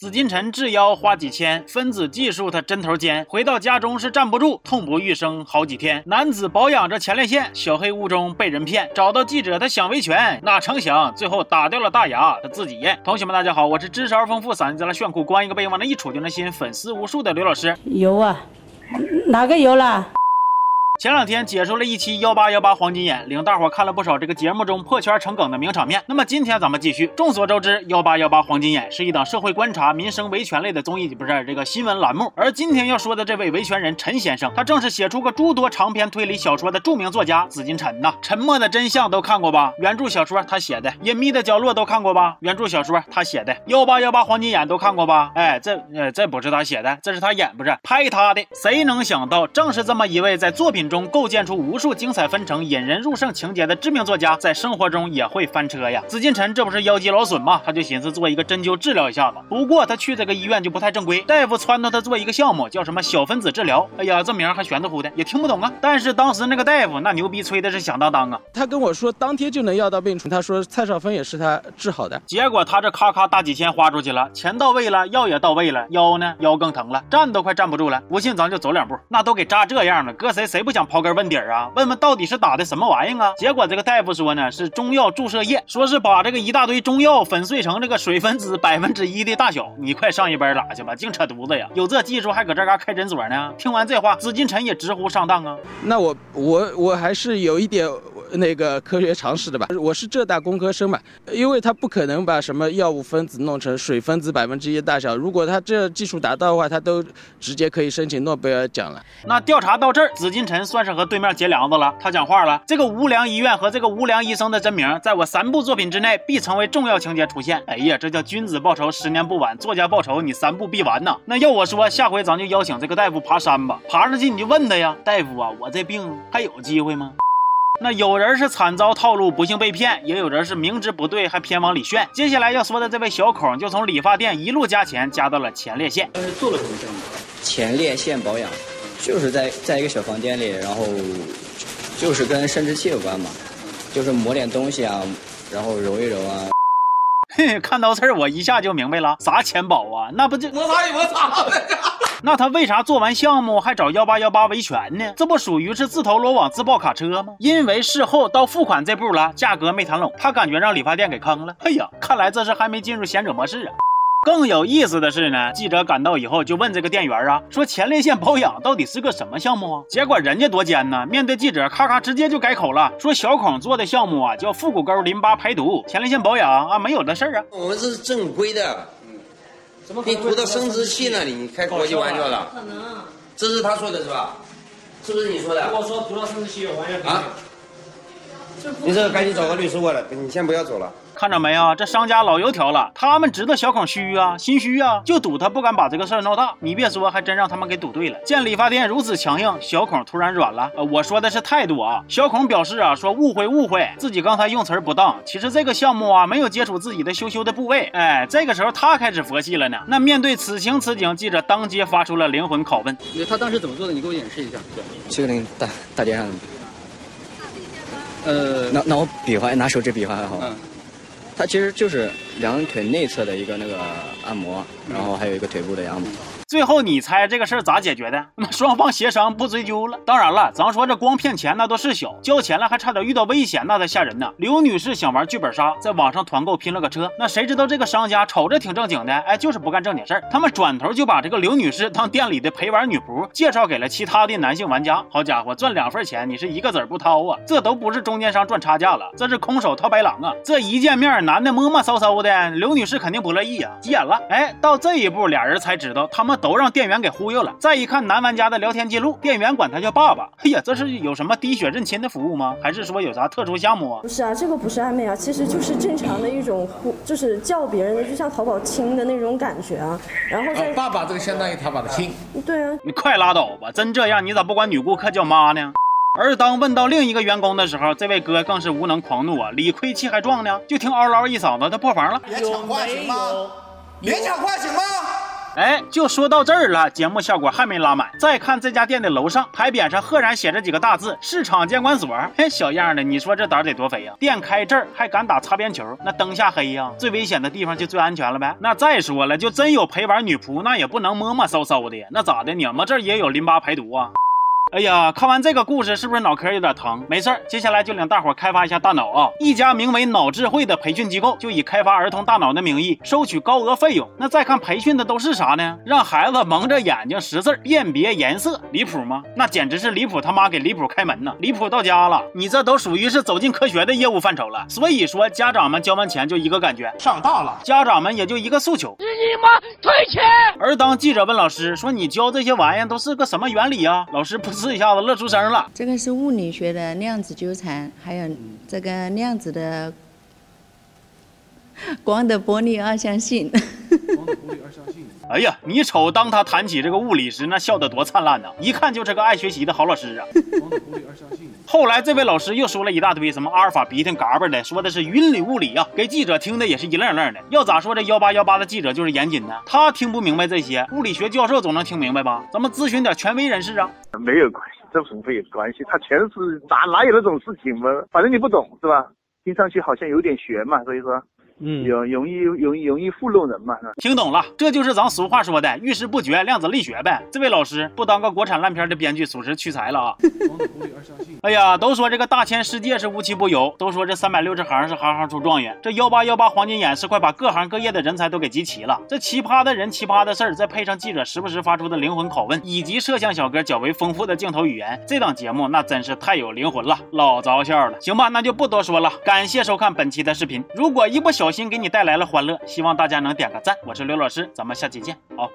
紫禁城制妖花几千，分子技术他针头尖。回到家中是站不住，痛不欲生好几天。男子保养着前列腺，小黑屋中被人骗。找到记者他想维权，哪成想最后打掉了大牙，他自己咽。同学们大家好，我是知识而丰富、嗓音贼拉炫酷、光一个背往那一杵就能吸引粉丝无数的刘老师。有啊，哪个有啦？前两天解说了一期幺八幺八黄金眼，领大伙看了不少这个节目中破圈成梗的名场面。那么今天咱们继续。众所周知，幺八幺八黄金眼是一档社会观察、民生维权类的综艺，不是这个新闻栏目。而今天要说的这位维权人陈先生，他正是写出过诸多长篇推理小说的著名作家紫金陈呐。沉默的真相都看过吧？原著小说他写的。隐秘的角落都看过吧？原著小说他写的。幺八幺八黄金眼都看过吧？哎，这呃这不是他写的，这是他演，不是拍他的。谁能想到，正是这么一位在作品中构建出。无数精彩纷呈、引人入胜情节的知名作家，在生活中也会翻车呀。紫禁城这不是腰肌劳损吗？他就寻思做一个针灸治疗一下子。不过他去这个医院就不太正规，大夫撺掇他做一个项目，叫什么小分子治疗。哎呀，这名还玄乎乎的，也听不懂啊。但是当时那个大夫那牛逼吹的是响当当啊。他跟我说当天就能要到病除，他说蔡少芬也是他治好的。结果他这咔咔大几千花出去了，钱到位了，药也到位了，腰呢腰更疼了，站都快站不住了。不信咱就走两步，那都给扎这样了，搁谁谁不想刨根问底啊？问问到底是。打的什么玩意儿啊？结果这个大夫说呢，是中药注射液，说是把这个一大堆中药粉碎成这个水分子百分之一的大小。你快上一班拉去吧，净扯犊子呀！有这技术还搁这嘎开诊所呢？听完这话，紫金城也直呼上当啊。那我我我还是有一点那个科学常识的吧？我是浙大工科生嘛，因为他不可能把什么药物分子弄成水分子百分之一大小。如果他这技术达到的话，他都直接可以申请诺贝尔奖了。那调查到这儿，紫禁城算是和对面结梁子了。他讲。话了，这个无良医院和这个无良医生的真名，在我三部作品之内必成为重要情节出现。哎呀，这叫君子报仇，十年不晚。作家报仇，你三部必完呐。那要我说，下回咱就邀请这个大夫爬山吧，爬上去你就问他呀，大夫啊，我这病还有机会吗？那有人是惨遭套路，不幸被骗，也有人是明知不对还偏往里炫。接下来要说的这位小孔，就从理发店一路加钱加到了前列腺。但是做了什么项目？前列腺保养，就是在在一个小房间里，然后。就是跟生殖器有关嘛，就是抹点东西啊，然后揉一揉啊。嘿，看到这儿我一下就明白了，啥钱宝啊？那不就摩擦一摩擦那他为啥做完项目还找幺八幺八维权呢？这不属于是自投罗网、自爆卡车吗？因为事后到付款这步了，价格没谈拢，他感觉让理发店给坑了。哎呀，看来这是还没进入贤者模式啊。更有意思的是呢，记者赶到以后就问这个店员啊，说前列腺保养到底是个什么项目啊？结果人家多尖呢，面对记者咔咔直接就改口了，说小孔做的项目啊叫腹股沟淋巴排毒，前列腺保养啊没有的事儿啊。我们是正规的，你涂到生殖器那里？你开国际玩笑了？可能，这是他说的是吧？是不是你说的？我说涂到生殖器有玩笑啊？你这个赶紧找个律师过来，你先不要走了。看着没啊，这商家老油条了，他们知道小孔虚啊，心虚啊，就赌他不敢把这个事儿闹大。你别说，还真让他们给赌对了。见理发店如此强硬，小孔突然软了。呃，我说的是态度啊。小孔表示啊，说误会误会，自己刚才用词不当。其实这个项目啊，没有接触自己的羞羞的部位。哎，这个时候他开始佛系了呢。那面对此情此景，记者当街发出了灵魂拷问：他当时怎么做的？你给我演示一下。去那个大大街上。呃，那那我比划，拿手指比划还好。嗯，它其实就是两腿内侧的一个那个按摩，然后还有一个腿部的按摩。最后你猜这个事儿咋解决的？那双方协商不追究了。当然了，咱说这光骗钱那都是小，交钱了还差点遇到危险，那才吓人呢。刘女士想玩剧本杀，在网上团购拼了个车，那谁知道这个商家瞅着挺正经的，哎，就是不干正经事儿。他们转头就把这个刘女士当店里的陪玩女仆，介绍给了其他的男性玩家。好家伙，赚两份钱，你是一个子儿不掏啊？这都不是中间商赚差价了，这是空手套白狼啊！这一见面，男的摸摸搜搜的，刘女士肯定不乐意啊，急眼了。哎，到这一步，俩人才知道他们。都让店员给忽悠了。再一看男玩家的聊天记录，店员管他叫爸爸。哎呀，这是有什么滴血认亲的服务吗？还是说有啥特殊项目啊？不是啊，这个不是暧昧啊，其实就是正常的一种呼，就是叫别人的，就像淘宝亲的那种感觉啊。然后爸爸这个相当于淘宝的亲。对啊，你快拉倒吧！真这样，你咋不管女顾客叫妈呢？而当问到另一个员工的时候，这位哥更是无能狂怒啊！理亏气还壮呢，就听嗷嗷一嗓子，他破防了。别抢话行吗？别抢话行吗？哎，就说到这儿了，节目效果还没拉满。再看这家店的楼上牌匾上赫然写着几个大字：市场监管所。嘿，小样的，你说这胆得多肥呀？店开这儿还敢打擦边球，那灯下黑呀，最危险的地方就最安全了呗。那再说了，就真有陪玩女仆，那也不能摸摸搜搜的，那咋的？你们这儿也有淋巴排毒啊？哎呀，看完这个故事，是不是脑壳有点疼？没事儿，接下来就领大伙开发一下大脑啊！一家名为脑智慧的培训机构，就以开发儿童大脑的名义收取高额费用。那再看培训的都是啥呢？让孩子蒙着眼睛识字辨别颜色，离谱吗？那简直是离谱他妈给离谱开门呐！离谱到家了！你这都属于是走进科学的业务范畴了。所以说，家长们交完钱就一个感觉，上当了。家长们也就一个诉求，你妈退钱。而当记者问老师说：“你教这些玩意都是个什么原理啊？”老师噗试一下子乐出声了。这个是物理学的量子纠缠，还有这个量子的光的波粒二象性。哎呀，你瞅，当他谈起这个物理时，那笑得多灿烂呐！一看就是个爱学习的好老师啊。后来这位老师又说了一大堆什么阿尔法、鼻涕、嘎巴的，说的是云里雾里啊，给记者听的也是一愣愣的。要咋说这幺八幺八的记者就是严谨呢？他听不明白这些，物理学教授总能听明白吧？咱们咨询点权威人士啊。没有关系，这不会有关系，他全是哪哪有那种事情嘛？反正你不懂是吧？听上去好像有点悬嘛，所以说。嗯，容容易容易容易糊弄人嘛？听懂了，这就是咱俗话说的“遇事不决，量子力学”呗。这位老师不当个国产烂片的编剧，属实屈才了啊！哎呀，都说这个大千世界是无奇不有，都说这三百六十行是行行出状元，这幺八幺八黄金眼是快把各行各业的人才都给集齐了。这奇葩的人、奇葩的事儿，再配上记者时不时发出的灵魂拷问，以及摄像小哥较为丰富的镜头语言，这档节目那真是太有灵魂了，老着笑了。行吧，那就不多说了，感谢收看本期的视频。如果一不小心给你带来了欢乐，希望大家能点个赞。我是刘老师，咱们下期见，好。